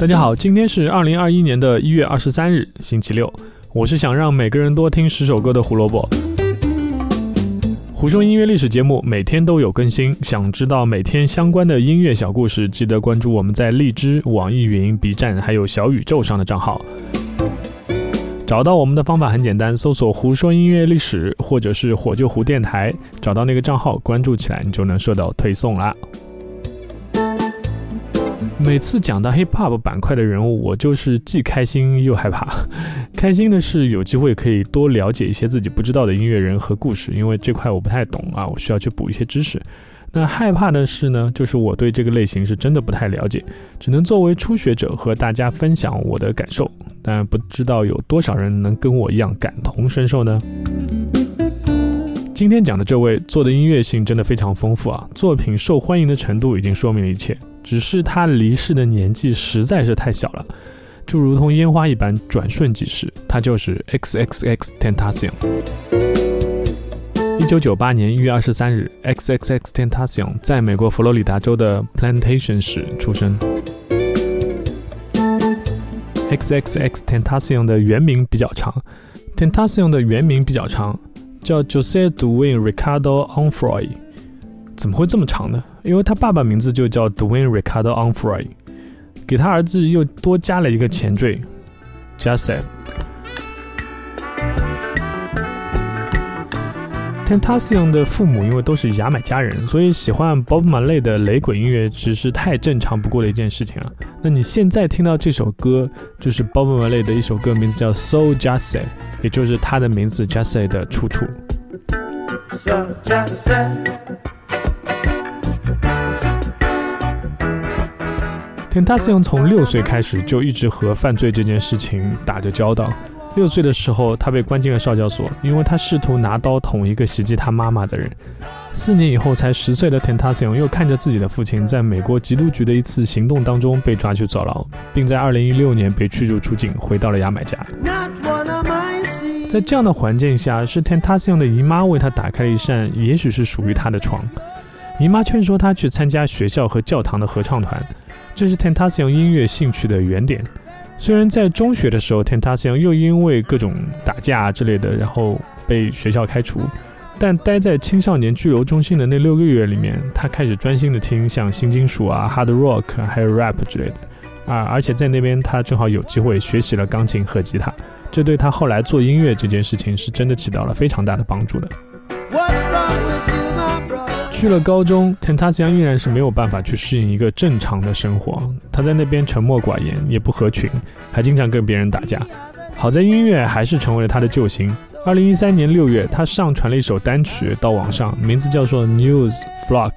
大家好，今天是二零二一年的一月二十三日，星期六。我是想让每个人多听十首歌的胡萝卜。胡说音乐历史节目每天都有更新，想知道每天相关的音乐小故事，记得关注我们在荔枝、网易云、B 站还有小宇宙上的账号。找到我们的方法很简单，搜索“胡说音乐历史”或者是“火救胡电台”，找到那个账号关注起来，你就能收到推送啦。每次讲到 hip hop 板块的人物，我就是既开心又害怕。开心的是有机会可以多了解一些自己不知道的音乐人和故事，因为这块我不太懂啊，我需要去补一些知识。那害怕的是呢，就是我对这个类型是真的不太了解，只能作为初学者和大家分享我的感受，但不知道有多少人能跟我一样感同身受呢？今天讲的这位做的音乐性真的非常丰富啊，作品受欢迎的程度已经说明了一切。只是他离世的年纪实在是太小了，就如同烟花一般转瞬即逝。他就是 X X X Tentacion。一九九八年一月二十三日，X X X Tentacion 在美国佛罗里达州的 Plantation 市出生。X X X Tentacion 的原名比较长，Tentacion 的原名比较长，叫 Jose Dwayne Ricardo Onfroy。怎么会这么长呢？因为他爸爸名字就叫 Dwayne Ricardo Onfroy，给他儿子又多加了一个前缀 j u s e Tentacion 的父母因为都是牙买加人，所以喜欢 Bob Marley 的雷鬼音乐只是太正常不过的一件事情了。那你现在听到这首歌，就是 Bob Marley 的一首歌，名字叫 So j u s e 也就是他的名字 j u s e 的出处。So Jesse Tentacion 从六岁开始就一直和犯罪这件事情打着交道。六岁的时候，他被关进了少教所，因为他试图拿刀捅一个袭击他妈妈的人。四年以后，才十岁的 Tentacion 又看着自己的父亲在美国缉毒局的一次行动当中被抓去坐牢，并在2016年被驱逐出境，回到了牙买加。在这样的环境下，是 Tentacion 的姨妈为他打开了一扇也许是属于他的窗。姨妈劝说他去参加学校和教堂的合唱团。这是 Tentacion 音乐兴趣的原点。虽然在中学的时候，Tentacion 又因为各种打架之类的，然后被学校开除，但待在青少年拘留中心的那六个月里面，他开始专心的听像新金属啊、hard rock 还有 rap 之类的啊，而且在那边他正好有机会学习了钢琴和吉他，这对他后来做音乐这件事情是真的起到了非常大的帮助的。去了高中，Tentacion 依然是没有办法去适应一个正常的生活。他在那边沉默寡言，也不合群，还经常跟别人打架。好在音乐还是成为了他的救星。二零一三年六月，他上传了一首单曲到网上，名字叫做《News Flock》。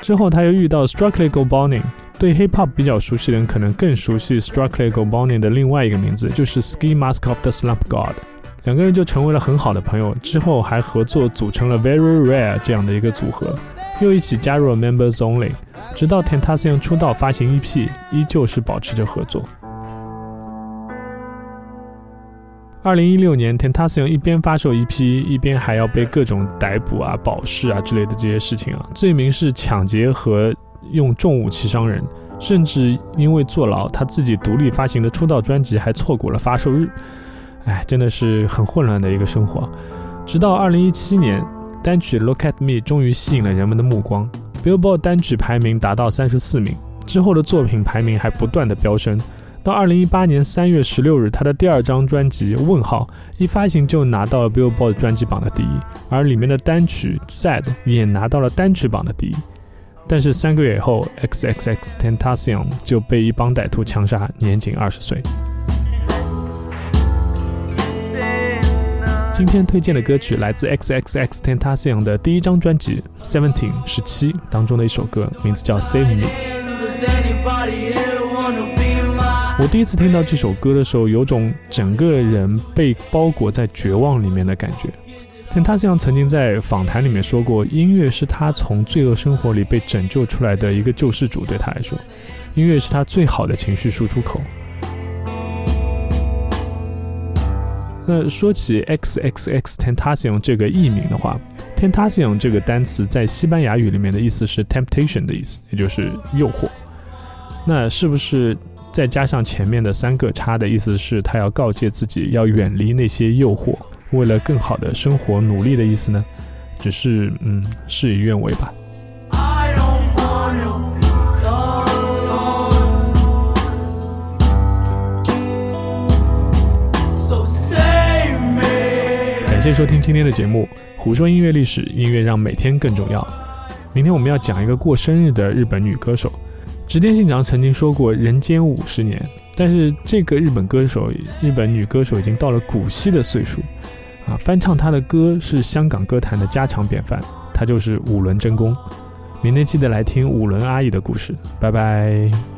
之后他又遇到 Strictly Go Bonnie。对 Hip Hop 比较熟悉的人可能更熟悉 Strictly Go Bonnie 的另外一个名字，就是 Ski Mask of the Slump God。两个人就成为了很好的朋友，之后还合作组成了 Very Rare 这样的一个组合。又一起加入了 Members Only，直到 Tentacion 出道发行 EP，依旧是保持着合作。二零一六年，Tentacion 一边发售 EP，一边还要被各种逮捕啊、保释啊之类的这些事情啊，罪名是抢劫和用重武器伤人，甚至因为坐牢，他自己独立发行的出道专辑还错过了发售日。哎，真的是很混乱的一个生活。直到二零一七年。单曲《Look at Me》终于吸引了人们的目光，Billboard 单曲排名达到三十四名，之后的作品排名还不断的飙升。到二零一八年三月十六日，他的第二张专辑《问号》一发行就拿到了 Billboard 专辑榜的第一，而里面的单曲《Sad》也拿到了单曲榜的第一。但是三个月以后，X X X Tentacion 就被一帮歹徒枪杀，年仅二十岁。今天推荐的歌曲来自 X X X Tentacion 的第一张专辑《Seventeen 十七》当中的一首歌，名字叫《Save Me》。我第一次听到这首歌的时候，有种整个人被包裹在绝望里面的感觉。Tentacion 曾经在访谈里面说过，音乐是他从罪恶生活里被拯救出来的一个救世主。对他来说，音乐是他最好的情绪输出口。那说起 X X X Tentacion 这个艺名的话，Tentacion 这个单词在西班牙语里面的意思是 temptation 的意思，也就是诱惑。那是不是再加上前面的三个叉的意思是，他要告诫自己要远离那些诱惑，为了更好的生活努力的意思呢？只是嗯，事与愿违吧。谢收听今天的节目，胡说音乐历史，音乐让每天更重要。明天我们要讲一个过生日的日本女歌手。直田信长曾经说过“人间五十年”，但是这个日本歌手，日本女歌手已经到了古稀的岁数，啊，翻唱她的歌是香港歌坛的家常便饭。她就是五轮真弓。明天记得来听五轮阿姨的故事，拜拜。